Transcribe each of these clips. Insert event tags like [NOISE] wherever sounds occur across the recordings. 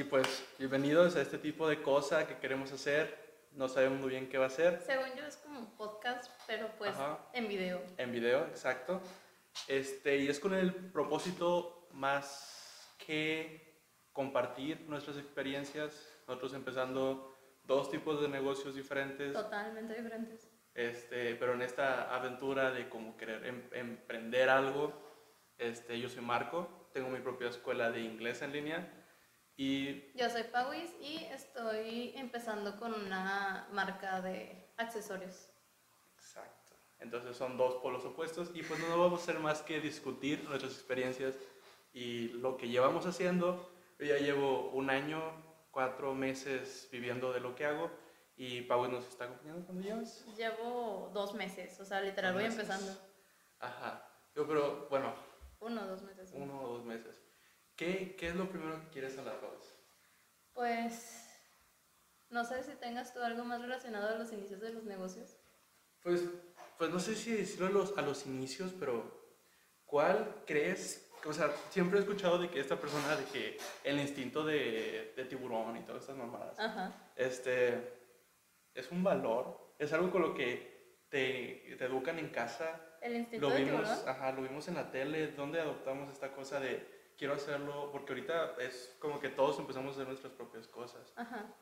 y pues bienvenidos a este tipo de cosa que queremos hacer. No sabemos muy bien qué va a ser. Según yo es como un podcast, pero pues Ajá. en video. En video, exacto. Este, y es con el propósito más que compartir nuestras experiencias. Nosotros empezando dos tipos de negocios diferentes. Totalmente diferentes. Este, pero en esta aventura de como querer em- emprender algo, este, yo soy Marco, tengo mi propia escuela de inglés en línea y Yo soy Pauis y estoy empezando con una marca de accesorios. exacto. Entonces son dos polos opuestos y pues no vamos a hacer más que discutir nuestras experiencias y lo que llevamos haciendo. Yo ya llevo un año, cuatro meses viviendo de lo que hago y Pau nos está acompañando cuando llevas. Llevo dos meses, o sea, literal voy empezando. Ajá. Yo, pero bueno, Uno o dos meses. uno o dos meses. ¿Qué, qué es lo primero que quieres Pau? Pues no sé si tengas tú algo más relacionado a los inicios de los negocios. Pues, pues no sé si decirlo a los, a los inicios, pero ¿cuál crees? O sea, siempre he escuchado de que esta persona, de que el instinto de, de tiburón y todas estas mamadas, Ajá. este, es un valor, es algo con lo que te, te educan en casa. El instinto Lo de vimos, tiburón. ajá, lo vimos en la tele, donde adoptamos esta cosa de quiero hacerlo, porque ahorita es como que todos empezamos a hacer nuestras propias cosas. Ajá.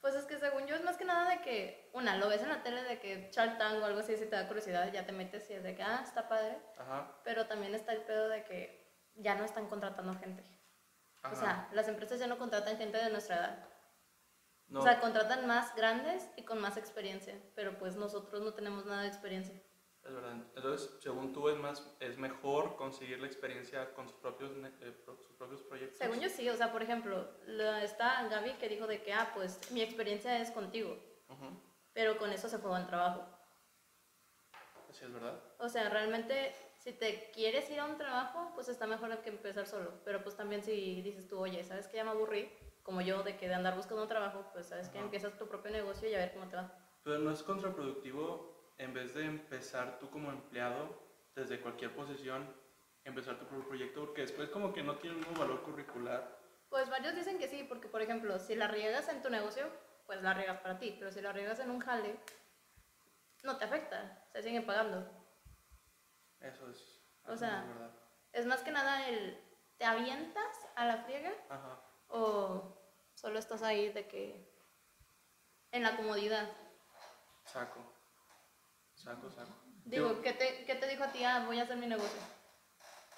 Pues es que según yo es más que nada de que, una, lo ves en la tele de que Shark Tank o algo así, si te da curiosidad, ya te metes y es de que, ah, está padre. Ajá, Pero también está el pedo de que ya no están contratando gente. ajá. O sea, las empresas ya no contratan gente de nuestra edad. no, O sea, contratan más grandes y con más experiencia. Pero pues nosotros no tenemos nada de experiencia. Es verdad. Entonces, según tú, es, más, es mejor conseguir la experiencia con sus propios, eh, sus propios proyectos. Según yo sí, o sea, por ejemplo, la- está Gaby que dijo de que, ah, pues mi experiencia es contigo. Pero con eso se fue buen trabajo. Así es verdad. O sea, realmente, si te quieres ir a un trabajo, pues está mejor que empezar solo. Pero pues también si dices tú, oye, ¿sabes qué? Ya me aburrí, como yo, de que de andar buscando un trabajo, pues sabes que Ajá. empiezas tu propio negocio y a ver cómo te va. Pero no es contraproductivo, en vez de empezar tú como empleado, desde cualquier posición, empezar tu propio proyecto, porque después como que no tiene mismo valor curricular. Pues varios dicen que sí, porque por ejemplo, si la riegas en tu negocio, pues la riegas para ti, pero si la riegas en un jale, no te afecta, se siguen pagando. Eso es, O sea- verdad. Es más que nada el, ¿te avientas a la friega Ajá. o solo estás ahí de que en la comodidad? Saco. Saco, saco. Digo, ¿qué te, ¿qué te dijo a ti? Ah, voy a hacer mi negocio.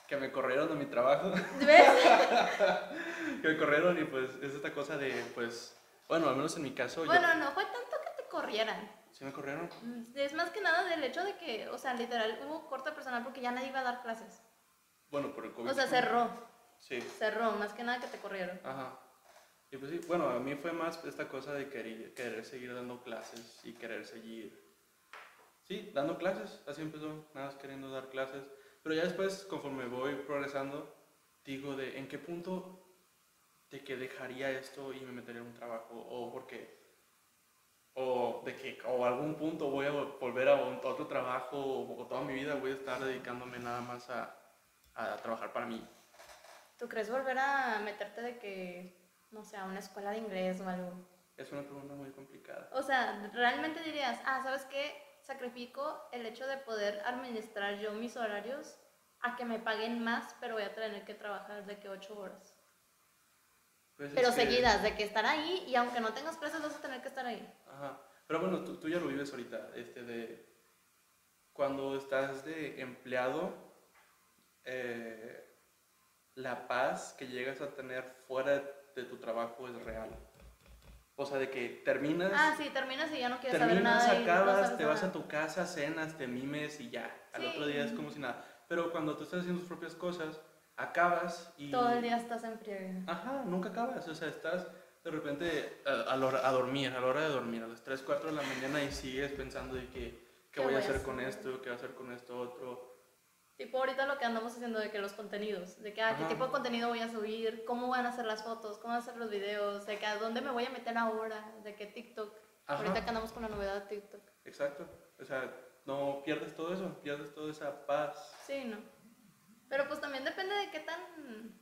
que me corrieron de mi trabajo. ¿Ves? [LAUGHS] que me corrieron y pues es esta cosa de, pues, bueno, al menos en mi caso, yo- Bueno, no fue tanto que te corrieran. ¿sí me corrieron? Mm, Es más que nada del hecho de que, o sea, literal, hubo corte personal porque ya nadie iba a dar clases. Bueno, por el COVID. O sea, cerró, Sí, cerró, más que nada que te corrieron. ajá. Y pues sí, bueno, a mí fue más esta cosa de querer, querer seguir dando clases y querer seguir, sí, dando clases. Así empezó, nada más queriendo dar clases. Pero ya después, conforme voy progresando, digo de en qué punto de que dejaría esto y me metería en un trabajo o porque o de que o algún punto voy a volver a otro trabajo o, o toda mi vida voy a estar dedicándome nada más a, a trabajar para mí. ¿Tú crees volver a meterte de que, no sé, a una escuela de inglés o algo? Es una pregunta muy complicada. O sea, realmente dirías, ah, ¿sabes qué? Sacrifico el hecho de poder administrar yo mis horarios a que me paguen más, pero voy a tener que trabajar de que ocho horas. Pues es Pero que- seguidas, de que estar ahí y aunque no tengas clases vas a tener que estar ahí. Ajá. Pero bueno, tú, tú ya lo vives ahorita, este de cuando estás de empleado, eh, la paz que llegas a tener fuera de tu trabajo es real. O sea, de que terminas, Ah, sí, terminas y ya no quieres saber terminas, nada. y no acabas, sabes te vas nada. a tu casa, cenas, te mimes y ya. Al Sí. otro día es como si nada. Pero cuando tú estás haciendo tus propias cosas, acabas y... Todo el día estás en friega. Ajá, nunca acabas. O sea, estás de repente a, a la hora- a dormir, a la hora de dormir, a las 3, 4 de la mañana y sigues pensando de que, ¿qué, ¿Qué voy a voy a hacer con hacer? esto? ¿Qué voy a hacer con esto otro? Tipo ahorita lo que andamos haciendo de que los contenidos, de que ah, qué tipo de contenido voy a subir, cómo van a ser las fotos, cómo van a ser los videos, de que a dónde me voy a meter ahora, de que TikTok. Ajá. Ahorita que andamos con la novedad de TikTok. Exacto. O sea, no pierdes todo eso, pierdes toda esa paz. Sí, ¿no? Pero pues también depende de qué tan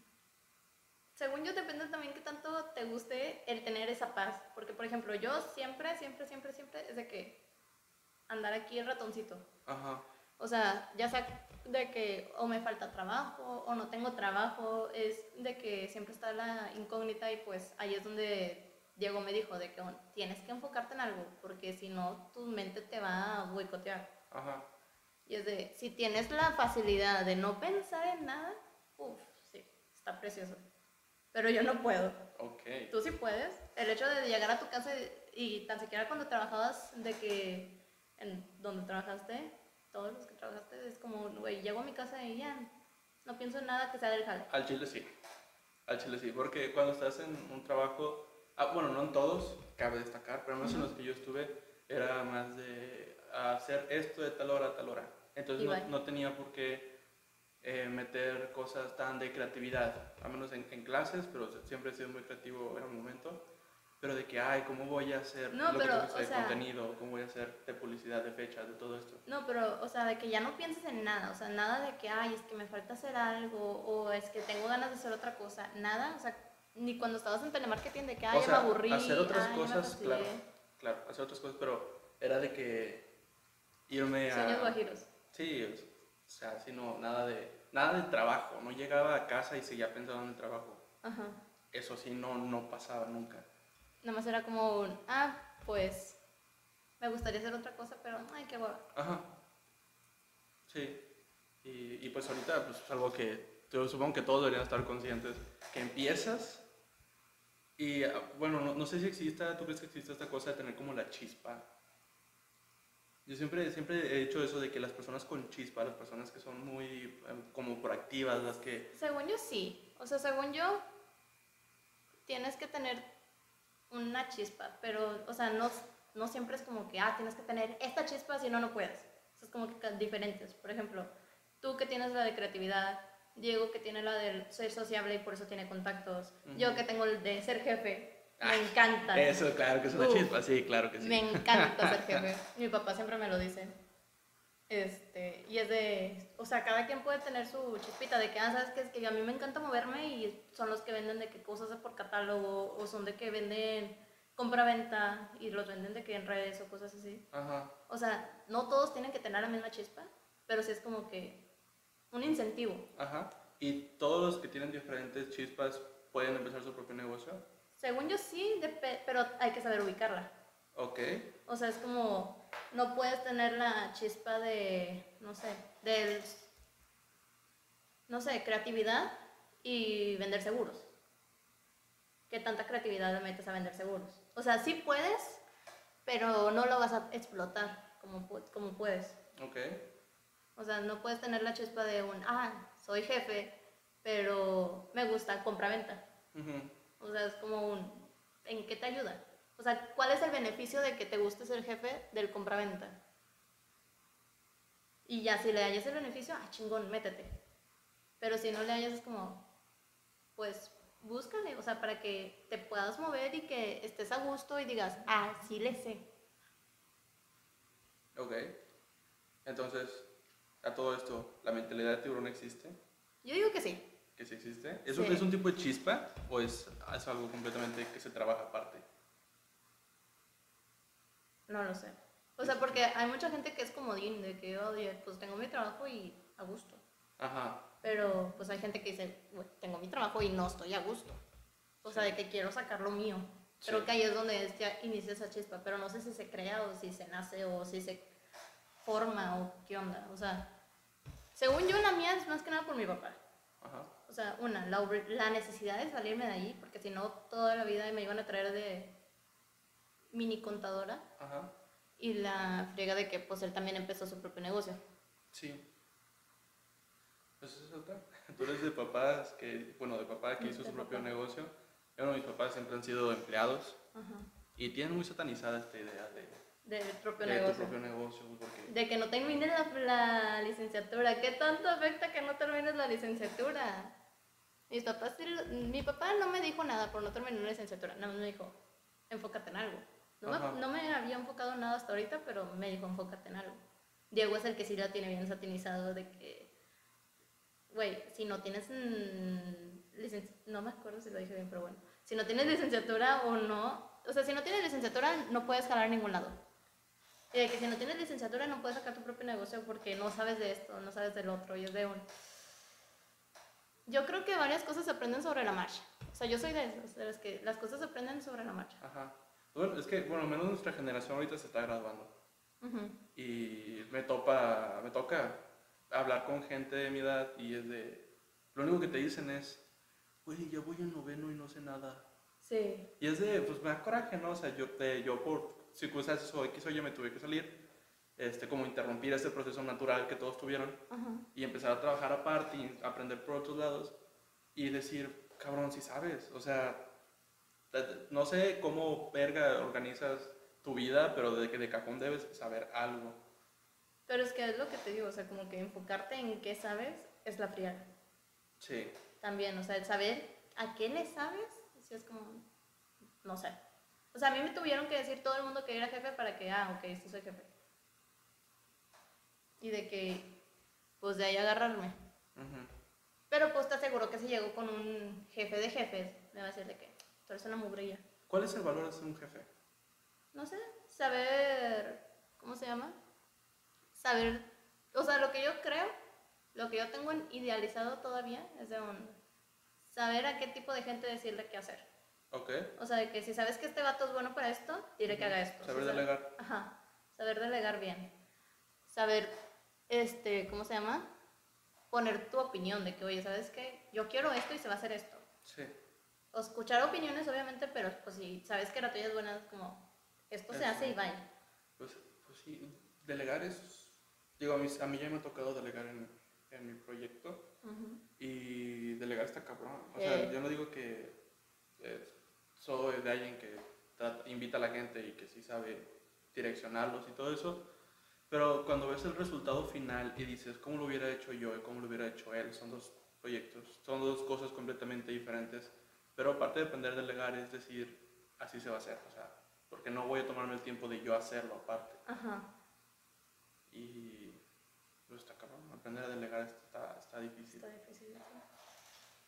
según yo depende también que tanto te guste el tener esa paz. Porque, por ejemplo, yo siempre, siempre, siempre, siempre es de que andar aquí el ratoncito. Ajá. O sea, ya sea de que o me falta trabajo o no tengo trabajo, es de que siempre está la incógnita y pues ahí es donde Diego me dijo de que bueno, tienes que enfocarte en algo porque si no tu mente te va a boicotear. Ajá. Y es de, si tienes la facilidad de no pensar en nada, uff, sí, está precioso. Pero yo no puedo. Ok. Tú sí puedes. El hecho de llegar a tu casa y, y tan siquiera cuando trabajabas, de que en donde trabajaste, todos los que trabajaste, es como, güey, llego a mi casa y ya, no pienso en nada que sea del jale. Al chile sí. Al chile sí. Porque cuando estás en un trabajo, ah, bueno, no en todos, cabe destacar, pero más en los que yo estuve, era más de hacer esto de tal hora a tal hora. Entonces no, no tenía por qué eh, meter cosas tan de creatividad, a menos en, en clases, pero siempre he sido muy creativo en un momento. Pero de que, ay, ¿cómo voy a hacer No, lo pero, que o de sea- contenido? ¿Cómo voy a hacer de publicidad, de fechas, de todo esto? No, pero, o sea, de que ya no pienses en nada, o sea, nada de que, ay, es que me falta hacer algo, o es que tengo ganas de hacer otra cosa, nada, o sea, ni cuando estabas en telemarketing de que, ay, o ya sea, me aburrí, hacer otras ay, ya me cosas, fastidié". claro, claro, hacer otras cosas, pero era de que irme a... Sueños guajiros. Sí, o sea, sí, no, nada de, nada de trabajo, no llegaba a casa y seguía pensando en el trabajo. Ajá. Eso sí, no, no pasaba nunca. Nada más era como un, ah, pues, me gustaría hacer otra cosa, pero, ay, qué hueva. Ajá. Sí. Y, y pues ahorita, pues es algo que yo supongo que todos deberían estar conscientes, que empiezas y, ah, bueno, no, no sé si exista, ¿tú crees que existe esta cosa de tener como la chispa? Yo siempre, siempre he hecho eso de que las personas con chispa, las personas que son muy eh, como proactivas, las que... Según yo sí, o sea, según yo, tienes que tener una chispa, pero, o sea, no, no siempre es como que, ah, tienes que tener esta chispa, si no, no puedes. O sea, es como que diferentes. Por ejemplo, tú que tienes la de creatividad, Diego que tiene la de ser sociable y por eso tiene contactos, yo que tengo el de ser jefe, Ah, me encanta. Eso, claro que es una Uf. chispa, sí, claro que sí. Me encanta ser [LAUGHS] jefe. Mi papá siempre me lo dice. Este, y es de, o sea, cada quien puede tener su chispita de que, ah, sabes que es que a mí me encanta moverme y son los que venden de que cosas por catálogo o son de que venden compra-venta y los venden de que en redes o cosas así. Ajá. O sea, no todos tienen que tener la misma chispa, pero sí es como que un incentivo. Ajá. Y todos los que tienen diferentes chispas pueden empezar su propio negocio. Según yo sí, pero hay que saber ubicarla. Ok. O sea, es como, no puedes tener la chispa de, no sé, del, no sé, creatividad y vender seguros. ¿Qué tanta creatividad le metes a vender seguros? O sea, sí puedes, pero no lo vas a explotar como, como puedes. Ok. O sea, no puedes tener la chispa de un, ah, soy jefe, pero me gusta compra-venta. O sea, es como un, ¿en qué te ayuda? O sea, ¿cuál es el beneficio de que te guste ser jefe del compraventa? Y ya, si le hallas el beneficio, ah, chingón, métete. Pero si no le hallas, es como, pues, búscale, o sea, para que te puedas mover y que estés a gusto y digas, ah, sí le sé. Ok. Entonces, a todo esto, ¿la mentalidad de tiburón existe? Yo digo que sí. ¿Que sí existe? ¿Es, un- Sí. ¿Es un tipo de chispa o es, es algo completamente que se trabaja aparte? No lo sé. O sea, porque hay mucha gente que es comodín, de que, oye, pues tengo mi trabajo y a gusto. Ajá. Pero pues hay gente que dice, "Güey, tengo mi trabajo y no estoy a gusto. O sea, de que quiero sacar lo mío. Creo Sí. que ahí es donde ya inicia esa chispa, pero no sé si se crea o si se nace o si se forma o qué onda. O sea, según yo la mía es más que nada por mi papá. Ajá. O sea, una, la, la necesidad de salirme de ahí, porque si no toda la vida me iban a traer de mini contadora Ajá. y la friega de que pues él también empezó su propio negocio. Sí. Pues esa es otra. [LAUGHS] Tú eres de papás que, bueno, de papá que hizo De su propio papá. negocio. Bueno, mis papás siempre han sido empleados Ajá. y tienen muy satanizada esta idea de, Del propio de tu negocio. propio negocio. Porque, De que no termines la, la licenciatura. ¿Qué tanto afecta que no termines la licenciatura? Mis papás, mi papá no me dijo nada por no terminar la licenciatura. Nada más me dijo, enfócate en algo. No me, no me había enfocado en nada hasta ahorita, pero me dijo, enfócate en algo. Diego es el que sí la tiene bien satinizado de que, güey, si no tienes mm, licen- no me acuerdo si lo dije bien, pero bueno, si no tienes licenciatura o no, o sea, si no tienes licenciatura no puedes jalar a ningún lado. Y de que si no tienes licenciatura no puedes sacar tu propio negocio porque no sabes de esto, no sabes del otro, y es de un... Yo creo que varias cosas se aprenden sobre la marcha. O sea, yo soy de esos, de las que las cosas se aprenden sobre la marcha. Ajá. Bueno, es que, bueno, menos nuestra generación ahorita se está graduando. Ujú. Y me, topa, me toca hablar con gente de mi edad y es de... Lo único que te dicen es, güey, ya voy en noveno y no sé nada. Sí. Y es de, pues me da coraje, ¿no? O sea, yo, de- yo por circunstancias o X o Y me tuve que salir, este, como interrumpir ese proceso natural que todos tuvieron Ajá. y empezar a trabajar aparte y aprender por otros lados y decir, cabrón, si sabes, o sea, no sé cómo verga organizas tu vida, pero de que de cajón debes saber algo. Pero es que es lo que te digo, o sea, como que enfocarte en qué sabes es la friega. Sí, También, o sea, el saber a qué le sabes, sí es como, no sé. O sea, a mí me tuvieron que decir todo el mundo que era jefe para que, ah, ok, sí soy jefe. Y de que, pues de ahí agarrarme. ujú, Pero pues te aseguro que si llego con un jefe de jefes, me va a decir de que una mugrilla. ¿Cuál es el valor de ser un jefe? No sé, saber, ¿cómo se llama? Saber, o sea, lo que yo creo, lo que yo tengo en- idealizado todavía es de un, saber a qué tipo de gente decirle qué hacer. Ok, O sea, de que si sabes que este vato es bueno para esto, diré que haga esto. saber delegar. Ajá, saber delegar bien. Saber, este, ¿cómo se llama? Poner tu opinión de que, oye, ¿sabes qué? Yo quiero esto y se va a hacer esto. Sí, O escuchar opiniones, obviamente, pero pues si sabes que la tuya es buena, es como, esto se hace y vaya. pues, pues sí, delegar es... Digo, a mí, a mí ya me ha tocado delegar en, en mi proyecto y delegar está cabrón. O sea, yo no digo que eh, soy de alguien que trata- invita a la gente y que sí sabe direccionarlos y todo eso, pero cuando ves el resultado final y dices, ¿cómo lo hubiera hecho yo y cómo lo hubiera hecho él? Son dos proyectos, son dos cosas completamente diferentes, pero aparte de aprender a delegar es decir, así se va a hacer, o sea, porque no voy a tomarme el tiempo de yo hacerlo aparte. Ajá. Y pues está cabrón, aprender a delegar está, está difícil. Está difícil. eso.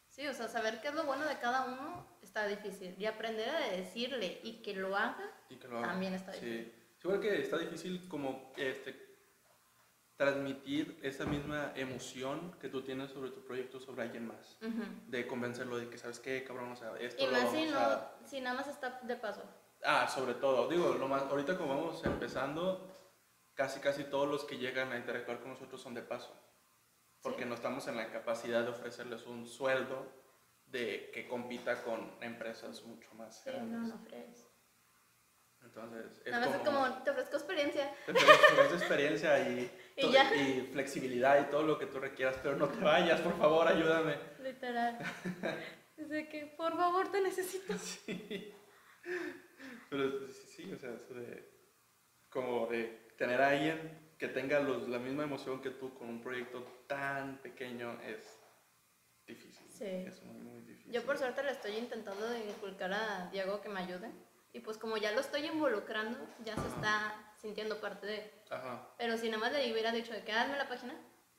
Sí, o sea, saber qué es lo bueno de cada uno está difícil. Y aprender a decirle y que lo haga Y que lo haga. también está Sí. difícil. Sí, igual que está difícil como este, transmitir esa misma emoción que tú tienes sobre tu proyecto sobre alguien más. Ujú. De convencerlo de que, ¿sabes qué, cabrón? O sea, esto Y lo más si, no, a... si nada más está de paso. Ah, sobre todo. Digo, lo más, ahorita como vamos empezando, casi casi todos los que llegan a interactuar con nosotros son de paso. Porque Sí. no estamos en la capacidad de ofrecerles un sueldo de que compita con empresas mucho más Sí, no, grandes. no. Entonces, es Nada más es como, te ofrezco experiencia. Te ofrezco experiencia y, [LAUGHS] Y y flexibilidad y todo lo que tú requieras, pero no te vayas, por favor, ayúdame. Literal. Es de que, por favor, te necesito. [LAUGHS] Sí. Pero sí, o sea, eso de como de tener a alguien que tenga los- la misma emoción que tú con un proyecto tan pequeño es difícil. Sí. Es muy, muy difícil. Yo por suerte le estoy intentando inculcar a Diego que me ayude. Y pues como ya lo estoy involucrando, ya se está sintiendo parte de... Ajá, Pero si nada más le hubiera dicho de que hazme la página,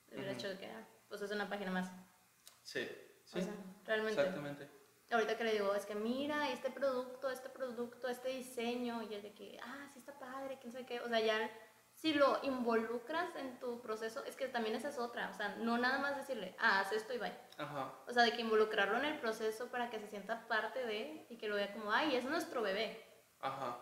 le hubiera dicho de que ah, pues es una página más. sí, sí, O sea, realmente. exactamente. Ahorita que le digo, es que mira, este producto, este producto, este diseño, y es de que, ah, sí está padre, quién sabe qué. O sea, ya si lo involucras en tu proceso, es que también esa es otra. O sea, no nada más decirle, ah, haz esto y vaya. Ajá, O sea, de que involucrarlo en el proceso para que se sienta parte de y que lo vea como, ay, es nuestro bebé. ajá,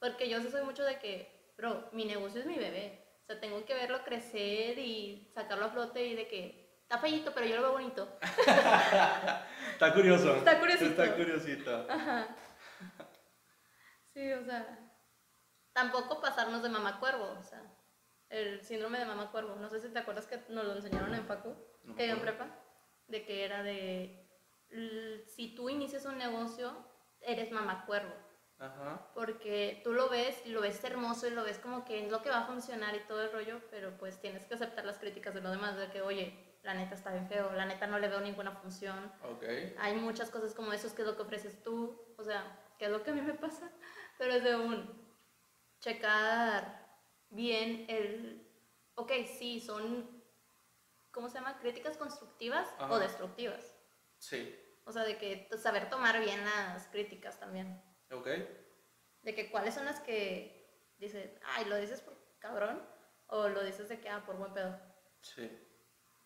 Porque yo soy mucho de que, bro, mi negocio es mi bebé. O sea, tengo que verlo crecer y sacarlo a flote y de que está feíto, pero yo lo veo bonito. [LAUGHS] Está curioso. Está curiosito. Está curiosito. Ajá. Sí, o sea, tampoco pasarnos de mamá cuervo, o sea, el síndrome de mamá cuervo. No sé si te acuerdas que nos lo enseñaron en Facu, No que en prepa, de que era de, si tú inicias un negocio, eres mamá cuervo. Ajá, porque tú lo ves y lo ves hermoso y lo ves como que es lo que va a funcionar y todo el rollo, pero pues tienes que aceptar las críticas de los demás, de que, oye, la neta está bien feo, la neta no le veo ninguna función, ok. hay muchas cosas como eso, que es lo que ofreces tú, o sea, que es lo que a mí me pasa, pero es de un checar bien el, ok, sí, son, ¿cómo se llama? Críticas constructivas Ajá. o destructivas. Sí. O sea, de que saber tomar bien las críticas también. ¿Ok? De que cuáles son las que dices, ay, lo dices por cabrón, o lo dices de que, ah, por buen pedo. Sí.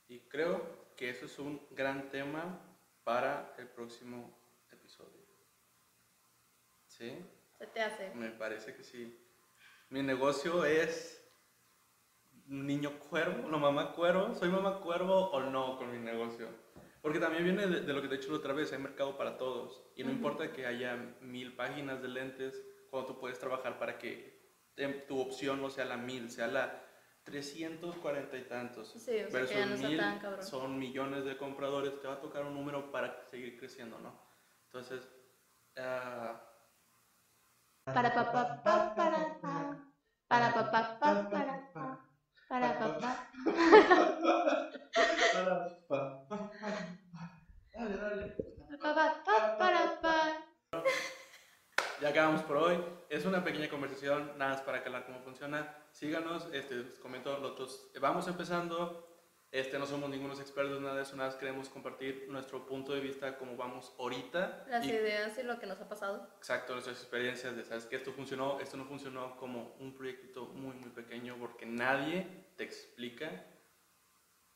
Y creo que eso es un gran tema para el próximo episodio. ¿Sí? Se te hace. Me parece que sí. Mi negocio es niño cuervo, no mamá cuervo. ¿Soy mamá cuervo o no con mi negocio? Porque también viene de, de lo que te he dicho la otra vez, hay mercado para todos. Y no importa que haya mil páginas de lentes, cuando tú puedes trabajar para que em, tu opción no sea la mil, sea la 340 y tantos. Sí, o sea, que no mil, tan son millones de compradores, te va a tocar un número para seguir creciendo, ¿no? Entonces, ah, Para pa pa pa para pa. Para pa pa pa para pa. Para pa pa. dale, dale. Pa pa pa para pa. Ya acabamos por hoy. Es una pequeña conversación, nada más para calar cómo funciona. Síganos, este, les comento, nosotros vamos empezando. Este, no somos ningunos expertos, nada de eso, nada más queremos compartir nuestro punto de vista, cómo vamos ahorita. Las y- ideas y lo que nos ha pasado. Exacto, nuestras experiencias de, sabes que esto funcionó, esto no funcionó como un proyectito muy, muy pequeño porque nadie te explica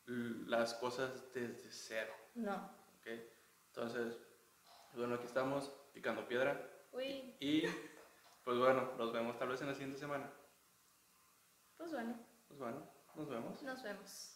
las cosas desde cero, No. ¿ok? Entonces, bueno, aquí estamos picando piedra Uy, y pues bueno, nos vemos tal vez en la siguiente semana. pues bueno, Pues bueno, nos vemos. nos vemos.